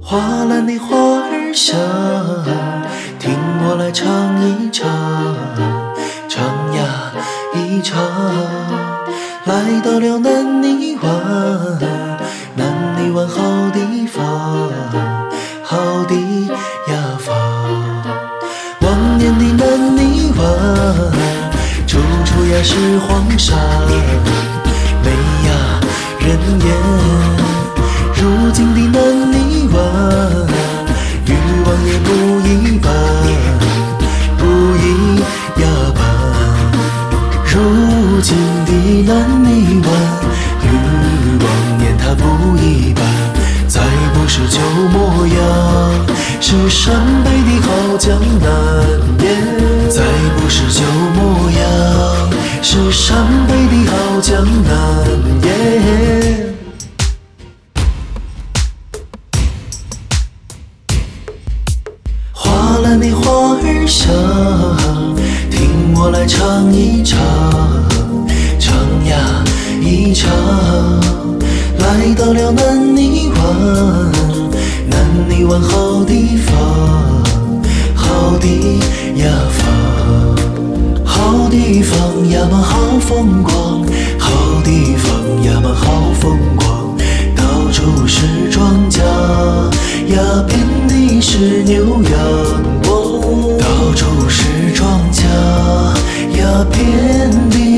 花篮的花儿香，听我来唱一唱，唱呀一唱。来到了南是黄沙，美呀人烟。如今的南泥湾，与往年不一般，不一般。如今的南泥湾，与往年它不一般，再不是旧模样，是陕北的好江南江南耶。花篮的花儿香，听我来唱一唱，唱呀一唱。来到了南泥湾，南泥湾好地方，好风光，好地方呀嘛，好风光，到处是庄稼呀，遍地是牛羊，到处是庄稼呀，遍地。